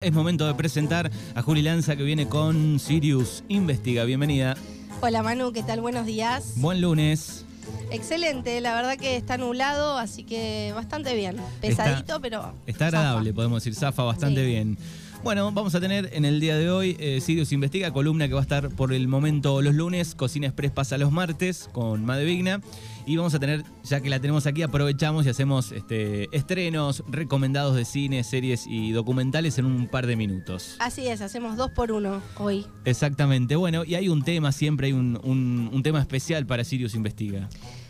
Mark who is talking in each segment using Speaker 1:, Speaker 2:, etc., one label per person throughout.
Speaker 1: Es momento de presentar a Juli Lanza que viene con Sirius Investiga. Bienvenida.
Speaker 2: Hola Manu, ¿qué tal? Buenos días.
Speaker 1: Buen lunes.
Speaker 2: Excelente, la verdad que está nublado, así que bastante bien. Pesadito, pero.
Speaker 1: Está agradable, podemos decir, zafa bastante bien. Bueno, vamos a tener en el día de hoy eh, Sirius Investiga, columna que va a estar por el momento los lunes, Cocina Express pasa los martes con Made Vigna. Y vamos a tener, ya que la tenemos aquí, aprovechamos y hacemos este, estrenos recomendados de cine, series y documentales en un par de minutos.
Speaker 2: Así es, hacemos dos por uno hoy.
Speaker 1: Exactamente. Bueno, y hay un tema, siempre hay un, un tema especial para Sirius Investiga.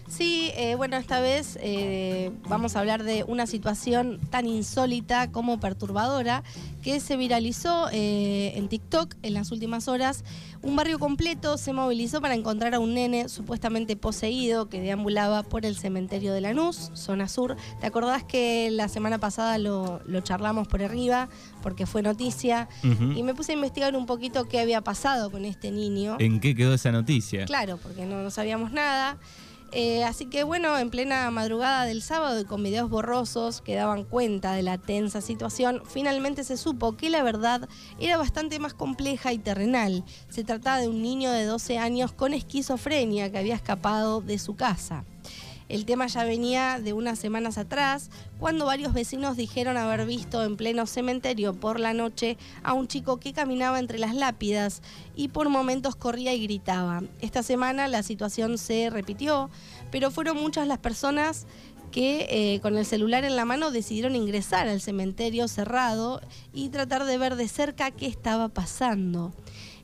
Speaker 2: Sí, eh, bueno, esta vez eh, vamos a hablar de una situación tan insólita como perturbadora que se viralizó eh, en TikTok en las últimas horas. Un barrio completo se movilizó para encontrar a un nene supuestamente poseído que deambulaba por el cementerio de Lanús, zona sur. ¿Te acordás que la semana pasada lo, charlamos por arriba porque fue noticia? Y me puse a investigar un poquito qué había pasado con este niño.
Speaker 1: ¿En qué quedó esa noticia?
Speaker 2: Claro, porque no sabíamos nada. Eh, así que bueno, en plena madrugada del sábado y con videos borrosos que daban cuenta de la tensa situación, finalmente se supo que la verdad era bastante más compleja y terrenal. Se trataba de un niño de 12 años con esquizofrenia que había escapado de su casa. El tema ya venía de unas semanas atrás, cuando varios vecinos dijeron haber visto en pleno cementerio por la noche a un chico que caminaba entre las lápidas y por momentos corría y gritaba. Esta semana la situación se repitió, pero fueron muchas las personas que eh, con el celular en la mano decidieron ingresar al cementerio cerrado y tratar de ver de cerca qué estaba pasando.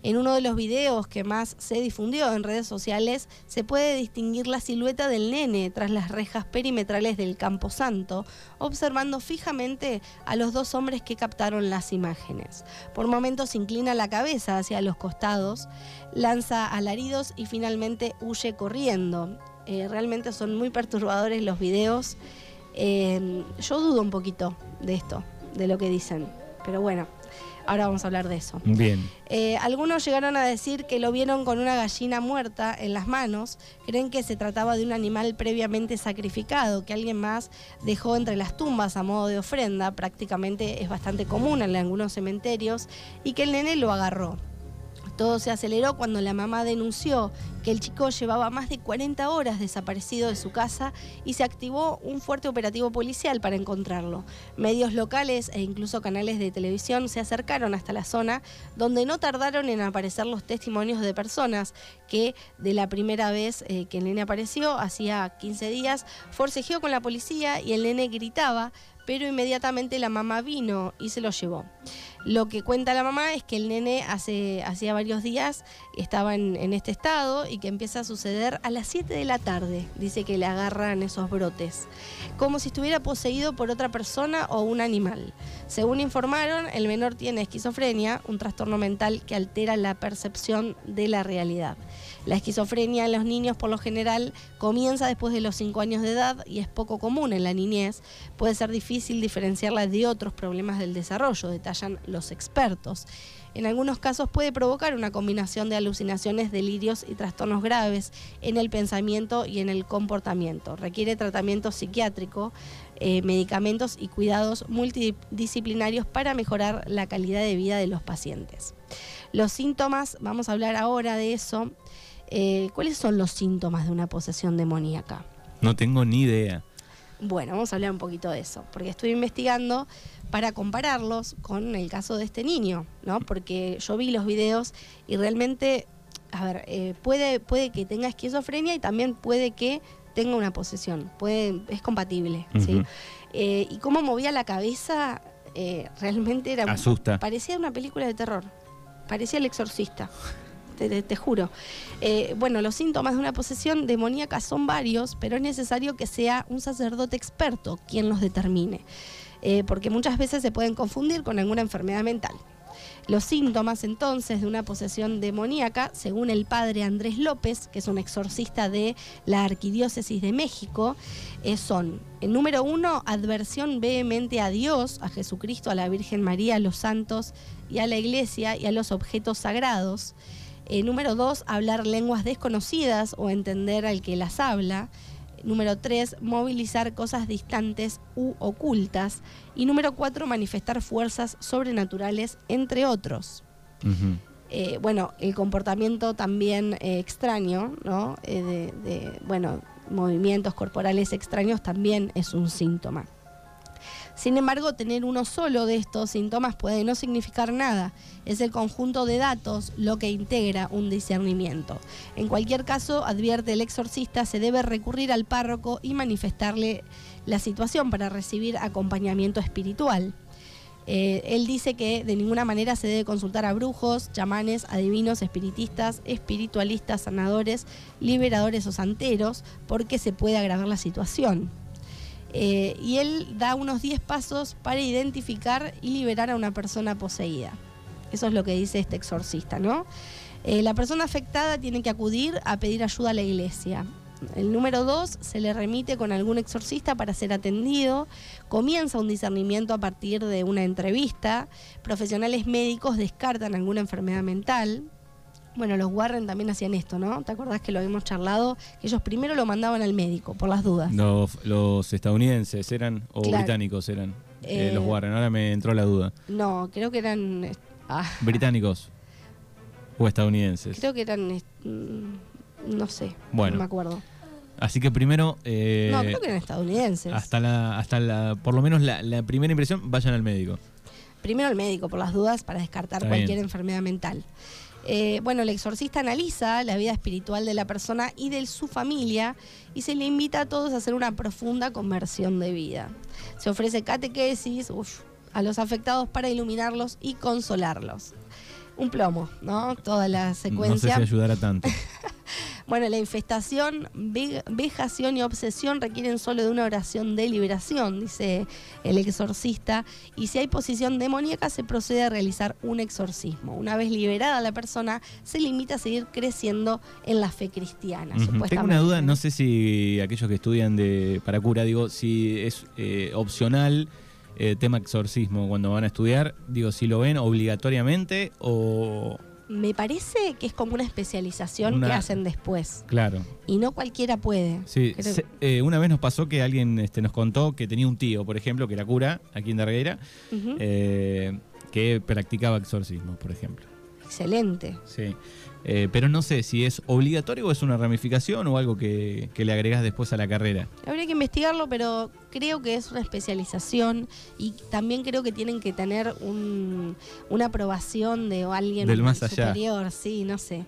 Speaker 2: En uno de los videos que más se difundió en redes sociales se puede distinguir la silueta del nene tras las rejas perimetrales del Campo Santo, observando fijamente a los dos hombres que captaron las imágenes. Por momentos inclina la cabeza hacia los costados, lanza alaridos y finalmente huye corriendo. Eh, realmente son muy perturbadores los videos. Eh, yo dudo un poquito de esto, de lo que dicen, pero bueno. Ahora vamos a hablar de eso.
Speaker 1: Bien.
Speaker 2: Eh, algunos llegaron a decir que lo vieron con una gallina muerta en las manos. Creen que se trataba de un animal previamente sacrificado, que alguien más dejó entre las tumbas a modo de ofrenda. Prácticamente es bastante común en algunos cementerios. Y que el nene lo agarró. Todo se aceleró cuando la mamá denunció que el chico llevaba más de 40 horas desaparecido de su casa y se activó un fuerte operativo policial para encontrarlo. Medios locales e incluso canales de televisión se acercaron hasta la zona donde no tardaron en aparecer los testimonios de personas que de la primera vez eh, que el nene apareció, hacía 15 días, forcejeó con la policía y el nene gritaba pero inmediatamente la mamá vino y se lo llevó. Lo que cuenta la mamá es que el nene hace hacía varios días estaba en, en, este estado y que empieza a suceder a las 7 de la tarde. Dice que le agarran esos brotes, como si estuviera poseído por otra persona o un animal. Según informaron, el menor tiene esquizofrenia, un trastorno mental que altera la percepción de la realidad. La esquizofrenia en los niños por lo general comienza después de los 5 años de edad y es poco común en la niñez. Puede ser difícil diferenciarla de otros problemas del desarrollo, detallan los expertos. En algunos casos puede provocar una combinación de alucinaciones, delirios y trastornos graves en el pensamiento y en el comportamiento. Requiere tratamiento psiquiátrico, eh, medicamentos y cuidados multidisciplinarios para mejorar la calidad de vida de los pacientes. Los síntomas, vamos a hablar ahora de eso. Eh, ¿Cuáles son los síntomas de una posesión demoníaca?
Speaker 1: No tengo ni idea.
Speaker 2: Bueno, vamos a hablar un poquito de eso, porque estoy investigando para compararlos con el caso de este niño, ¿no? Porque yo vi los videos y realmente, a ver, eh, puede, puede que tenga esquizofrenia y también puede que tenga una posesión, puede, es compatible, ¿sí? Eh, y cómo movía la cabeza, realmente era...
Speaker 1: Asusta.
Speaker 2: Parecía una película de terror, parecía el exorcista te, juro. Eh, bueno, los síntomas de una posesión demoníaca son varios, pero es necesario que sea un sacerdote experto quien los determine, eh, porque muchas veces se pueden confundir con alguna enfermedad mental. Los síntomas entonces de una posesión demoníaca, según el padre Andrés López, que es un exorcista de la Arquidiócesis de México, eh, son, el número uno, adversión vehemente a Dios, a Jesucristo, a la Virgen María, a los santos y a la iglesia y a los objetos sagrados. Eh, número dos, hablar lenguas desconocidas o entender al que las habla. Número 3, movilizar cosas distantes u ocultas. Y número 4, manifestar fuerzas sobrenaturales, entre otros. Eh, bueno, el comportamiento también eh, extraño, ¿no? Eh, de, de, bueno, movimientos corporales extraños también es un síntoma. Sin embargo, tener uno solo de estos síntomas puede no significar nada. Es el conjunto de datos lo que integra un discernimiento. En cualquier caso, advierte el exorcista, se debe recurrir al párroco y manifestarle la situación para recibir acompañamiento espiritual. Eh, él dice que de ninguna manera se debe consultar a brujos, chamanes, adivinos, espiritistas, espiritualistas, sanadores, liberadores o santeros, porque se puede agravar la situación. Eh, y él da unos 10 pasos para identificar y liberar a una persona poseída. Eso es lo que dice este exorcista, ¿no? Eh, la persona afectada tiene que acudir a pedir ayuda a la iglesia. El número 2 se le remite con algún exorcista para ser atendido. Comienza un discernimiento a partir de una entrevista. Profesionales médicos descartan alguna enfermedad mental. Bueno, los Warren también hacían esto, ¿no? ¿Te acordás que lo habíamos charlado? Que ellos primero lo mandaban al médico, por las dudas.
Speaker 1: Los, los estadounidenses eran, o
Speaker 2: Claro.
Speaker 1: británicos eran, eh,
Speaker 2: Eh,
Speaker 1: los Warren. Ahora me entró la duda.
Speaker 2: No, creo que eran... ah,
Speaker 1: ¿Británicos o estadounidenses?
Speaker 2: creo que eran... mm, No sé,
Speaker 1: Bueno.
Speaker 2: no me acuerdo.
Speaker 1: Así que primero, eh,
Speaker 2: no, creo que eran estadounidenses.
Speaker 1: hasta la, hasta la, por lo menos la, la primera impresión, vayan al médico.
Speaker 2: Primero al médico, por las dudas, para descartar
Speaker 1: Está
Speaker 2: cualquier
Speaker 1: bien.
Speaker 2: enfermedad mental. Eh, bueno, el exorcista analiza la vida espiritual de la persona y de su familia y se le invita a todos a hacer una profunda conversión de vida. Se ofrece catequesis uf, a los afectados para iluminarlos y consolarlos. Un plomo, ¿no? Toda la
Speaker 1: No sé
Speaker 2: secuencia.
Speaker 1: si ayudará tanto.
Speaker 2: Bueno, la infestación, ve- vejación y obsesión requieren solo de una oración de liberación, dice el exorcista, y si hay posición demoníaca se procede a realizar un exorcismo. Una vez liberada la persona, se limita a seguir creciendo en la fe cristiana.
Speaker 1: Ujú. Tengo
Speaker 2: supuestamente.
Speaker 1: una duda, no sé si aquellos que estudian de para cura, digo, si es eh, opcional eh, tema exorcismo cuando van a estudiar, digo, si lo ven obligatoriamente o...
Speaker 2: Me parece que es como una especialización
Speaker 1: Una-
Speaker 2: que hacen después,
Speaker 1: Claro,
Speaker 2: y no cualquiera puede.
Speaker 1: sí.
Speaker 2: Creo-
Speaker 1: Se- eh, una vez nos pasó que alguien este, nos contó que tenía un tío, por ejemplo, que era cura aquí en Dargueira, eh, que practicaba exorcismo, por ejemplo.
Speaker 2: Excelente.
Speaker 1: Sí. Eh, pero no sé si es obligatorio o es una ramificación o algo que, que le agregas después a la carrera.
Speaker 2: Habría que investigarlo, pero creo que es una especialización y también creo que tienen que tener un- una aprobación de alguien
Speaker 1: Del más allá.
Speaker 2: superior, sí, no sé.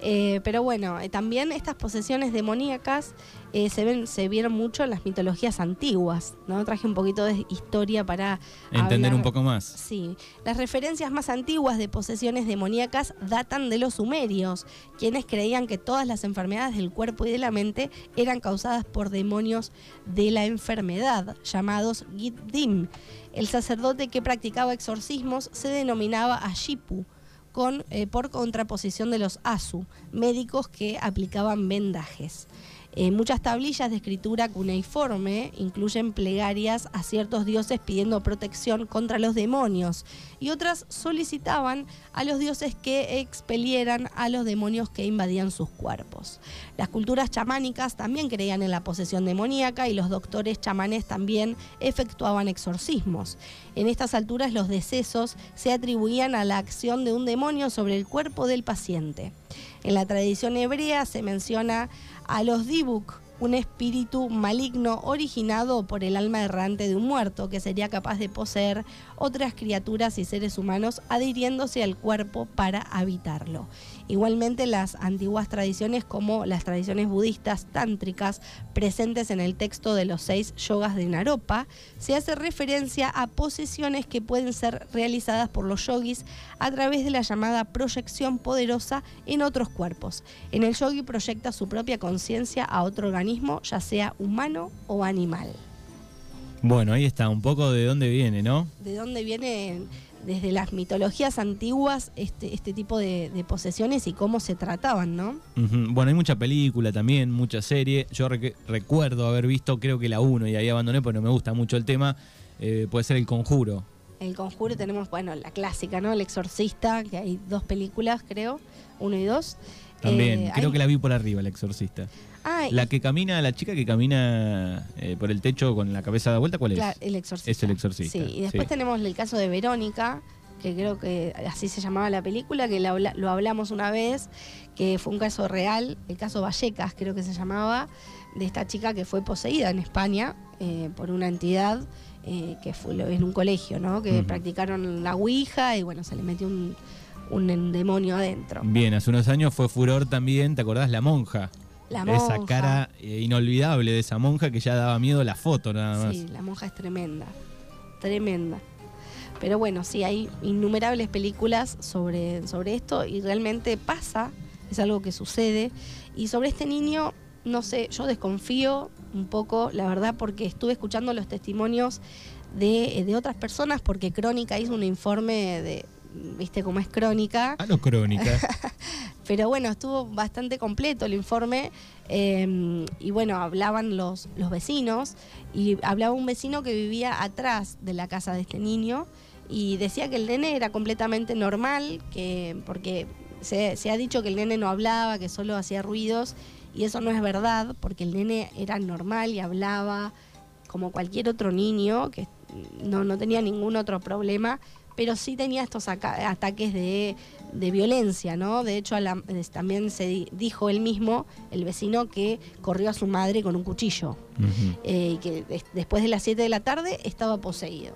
Speaker 2: Eh, pero bueno, eh, también estas posesiones demoníacas eh, se ven, se vieron mucho en las mitologías antiguas, ¿no? Traje un poquito de historia para
Speaker 1: Entender
Speaker 2: hablar-
Speaker 1: un poco más.
Speaker 2: Sí, las referencias más antiguas de posesiones demoníacas datan de los sumerios, quienes creían que todas las enfermedades del cuerpo y de la mente eran causadas por demonios de la enfermedad, llamados Giddim. El sacerdote que practicaba exorcismos se denominaba Ashipu, con, eh, por contraposición de los Asu, médicos que aplicaban vendajes. Eh, muchas tablillas de escritura cuneiforme incluyen plegarias a ciertos dioses pidiendo protección contra los demonios y otras solicitaban a los dioses que expelieran a los demonios que invadían sus cuerpos. Las culturas chamánicas también creían en la posesión demoníaca y los doctores chamanes también efectuaban exorcismos. En estas alturas los decesos se atribuían a la acción de un demonio sobre el cuerpo del paciente. En la tradición hebrea se menciona a los Dibuk, un espíritu maligno originado por el alma errante de un muerto que sería capaz de poseer otras criaturas y seres humanos adhiriéndose al cuerpo para habitarlo. Igualmente las antiguas tradiciones como las tradiciones budistas tántricas presentes en el texto de los seis yogas de Naropa, se hace referencia a posesiones que pueden ser realizadas por los yogis a través de la llamada proyección poderosa en otros cuerpos. En el yogi proyecta su propia conciencia a otro organismo, ya sea humano o animal.
Speaker 1: Bueno, ahí está, un poco de dónde viene, ¿no?
Speaker 2: ¿De dónde viene desde las mitologías antiguas este, este tipo de, de posesiones y cómo se trataban, ¿no?
Speaker 1: Bueno, hay mucha película también, mucha serie. Yo recuerdo haber visto, creo que la 1 y ahí abandoné porque no me gusta mucho el tema. Eh, puede ser El Conjuro.
Speaker 2: El conjuro tenemos, bueno, la clásica, ¿no? El exorcista, que hay dos películas, creo, uno y dos.
Speaker 1: También,
Speaker 2: Eh,
Speaker 1: creo
Speaker 2: hay-
Speaker 1: que la vi por arriba, El Exorcista.
Speaker 2: Ah,
Speaker 1: La que camina, la chica que camina eh, por el techo con la cabeza dada vuelta, ¿cuál es?
Speaker 2: El exorcista.
Speaker 1: Es el exorcista,
Speaker 2: Sí, y después
Speaker 1: sí.
Speaker 2: tenemos el caso de Verónica, que creo que así se llamaba la película, que la lo hablamos una vez, que fue un caso real, el caso Vallecas creo que se llamaba, de esta chica que fue poseída en España eh, por una entidad eh, que fue en un colegio, ¿no? Que practicaron la Ouija y bueno, se le metió un, un demonio adentro.
Speaker 1: Bien, hace unos años fue furor también, ¿te acordás? La monja.
Speaker 2: La
Speaker 1: Esa cara eh, inolvidable de esa monja que ya daba miedo la foto nada más.
Speaker 2: Sí, la monja es tremenda, tremenda. Pero bueno, sí, hay innumerables películas sobre, sobre esto y realmente pasa, es algo que sucede. Y sobre este niño, no sé, yo desconfío un poco, la verdad, porque estuve escuchando los testimonios de, de otras personas, porque Crónica hizo un informe de, viste cómo es Crónica,
Speaker 1: A lo crónica.
Speaker 2: pero bueno, estuvo bastante completo el informe eh, y bueno, hablaban los, los vecinos y hablaba un vecino que vivía atrás de la casa de este niño y decía que el nene era completamente normal, que porque se, se ha dicho que el nene no hablaba, que solo hacía ruidos y eso no es verdad, porque el nene era normal y hablaba como cualquier otro niño, que no, no tenía ningún otro problema, pero sí tenía estos ataques de, de violencia, ¿no? De hecho, a la- también se di- dijo él mismo, el vecino, que corrió a su madre con un cuchillo eh, y que des- después de las 7 de la tarde estaba poseído.